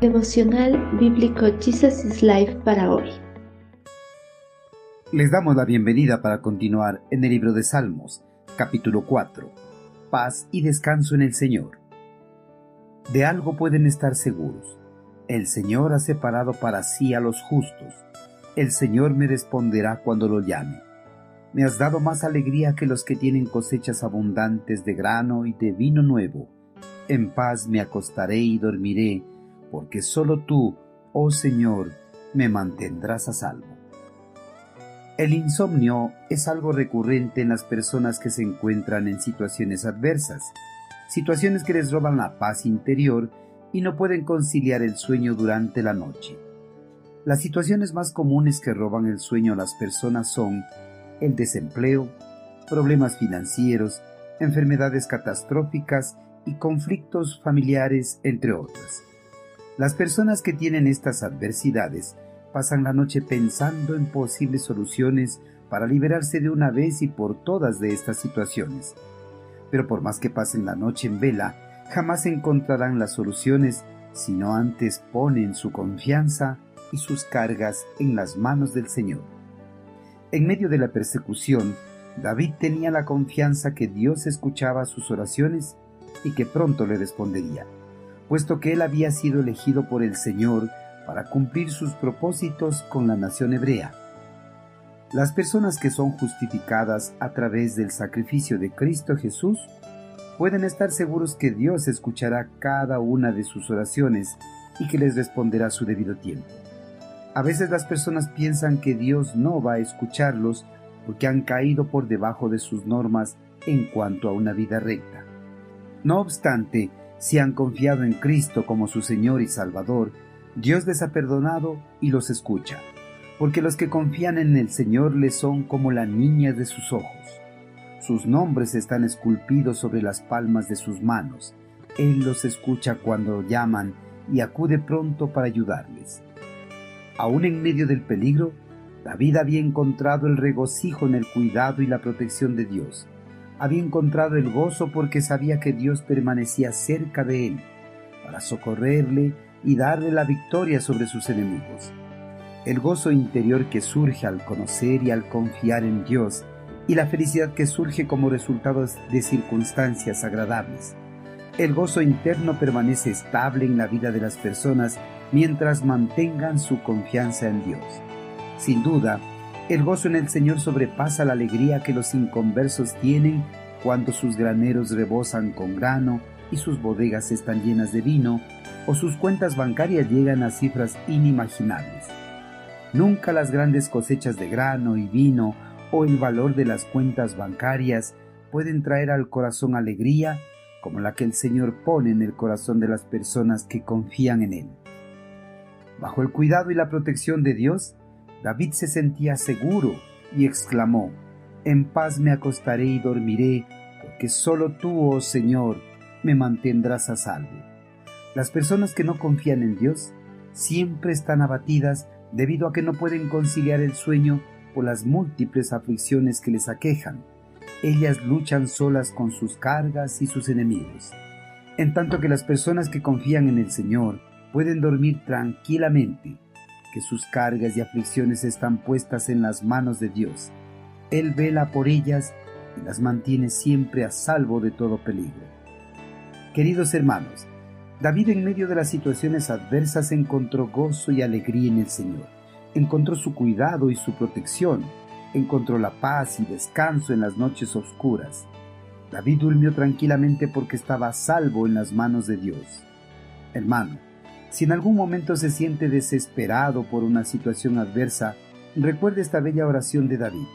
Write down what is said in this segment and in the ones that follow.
Devocional Bíblico Jesus is Life para hoy. Les damos la bienvenida para continuar en el libro de Salmos, capítulo 4. Paz y descanso en el Señor. De algo pueden estar seguros. El Señor ha separado para sí a los justos. El Señor me responderá cuando lo llame. Me has dado más alegría que los que tienen cosechas abundantes de grano y de vino nuevo. En paz me acostaré y dormiré, porque solo tú, oh Señor, me mantendrás a salvo. El insomnio es algo recurrente en las personas que se encuentran en situaciones adversas, situaciones que les roban la paz interior y no pueden conciliar el sueño durante la noche. Las situaciones más comunes que roban el sueño a las personas son el desempleo, problemas financieros, enfermedades catastróficas y conflictos familiares, entre otras. Las personas que tienen estas adversidades pasan la noche pensando en posibles soluciones para liberarse de una vez y por todas de estas situaciones. Pero por más que pasen la noche en vela, jamás encontrarán las soluciones si no antes ponen su confianza y sus cargas en las manos del Señor. En medio de la persecución, David tenía la confianza que Dios escuchaba sus oraciones y que pronto le respondería, puesto que él había sido elegido por el Señor para cumplir sus propósitos con la nación hebrea. Las personas que son justificadas a través del sacrificio de Cristo Jesús pueden estar seguros que Dios escuchará cada una de sus oraciones y que les responderá su debido tiempo. A veces las personas piensan que Dios no va a escucharlos porque han caído por debajo de sus normas en cuanto a una vida recta. No obstante, si han confiado en Cristo como su Señor y Salvador, Dios les ha perdonado y los escucha, porque los que confían en el Señor les son como la niña de sus ojos. Sus nombres están esculpidos sobre las palmas de sus manos. Él los escucha cuando llaman y acude pronto para ayudarles. Aún en medio del peligro, David había encontrado el regocijo en el cuidado y la protección de Dios. Había encontrado el gozo porque sabía que Dios permanecía cerca de él para socorrerle y darle la victoria sobre sus enemigos. El gozo interior que surge al conocer y al confiar en Dios y la felicidad que surge como resultado de circunstancias agradables. El gozo interno permanece estable en la vida de las personas mientras mantengan su confianza en Dios. Sin duda, el gozo en el Señor sobrepasa la alegría que los inconversos tienen cuando sus graneros rebosan con grano y sus bodegas están llenas de vino o sus cuentas bancarias llegan a cifras inimaginables. Nunca las grandes cosechas de grano y vino o el valor de las cuentas bancarias pueden traer al corazón alegría como la que el Señor pone en el corazón de las personas que confían en Él. Bajo el cuidado y la protección de Dios, David se sentía seguro y exclamó, En paz me acostaré y dormiré, porque solo tú, oh Señor, me mantendrás a salvo. Las personas que no confían en Dios siempre están abatidas debido a que no pueden conciliar el sueño por las múltiples aflicciones que les aquejan. Ellas luchan solas con sus cargas y sus enemigos. En tanto que las personas que confían en el Señor pueden dormir tranquilamente, que sus cargas y aflicciones están puestas en las manos de Dios. Él vela por ellas y las mantiene siempre a salvo de todo peligro. Queridos hermanos, David en medio de las situaciones adversas encontró gozo y alegría en el Señor, encontró su cuidado y su protección, encontró la paz y descanso en las noches oscuras. David durmió tranquilamente porque estaba a salvo en las manos de Dios. Hermano, si en algún momento se siente desesperado por una situación adversa, recuerde esta bella oración de David.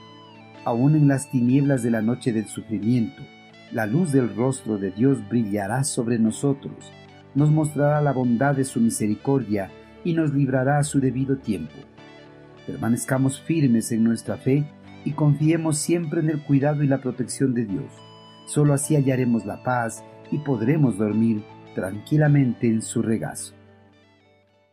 Aún en las tinieblas de la noche del sufrimiento, la luz del rostro de Dios brillará sobre nosotros, nos mostrará la bondad de su misericordia y nos librará a su debido tiempo. Permanezcamos firmes en nuestra fe y confiemos siempre en el cuidado y la protección de Dios. Solo así hallaremos la paz y podremos dormir tranquilamente en su regazo.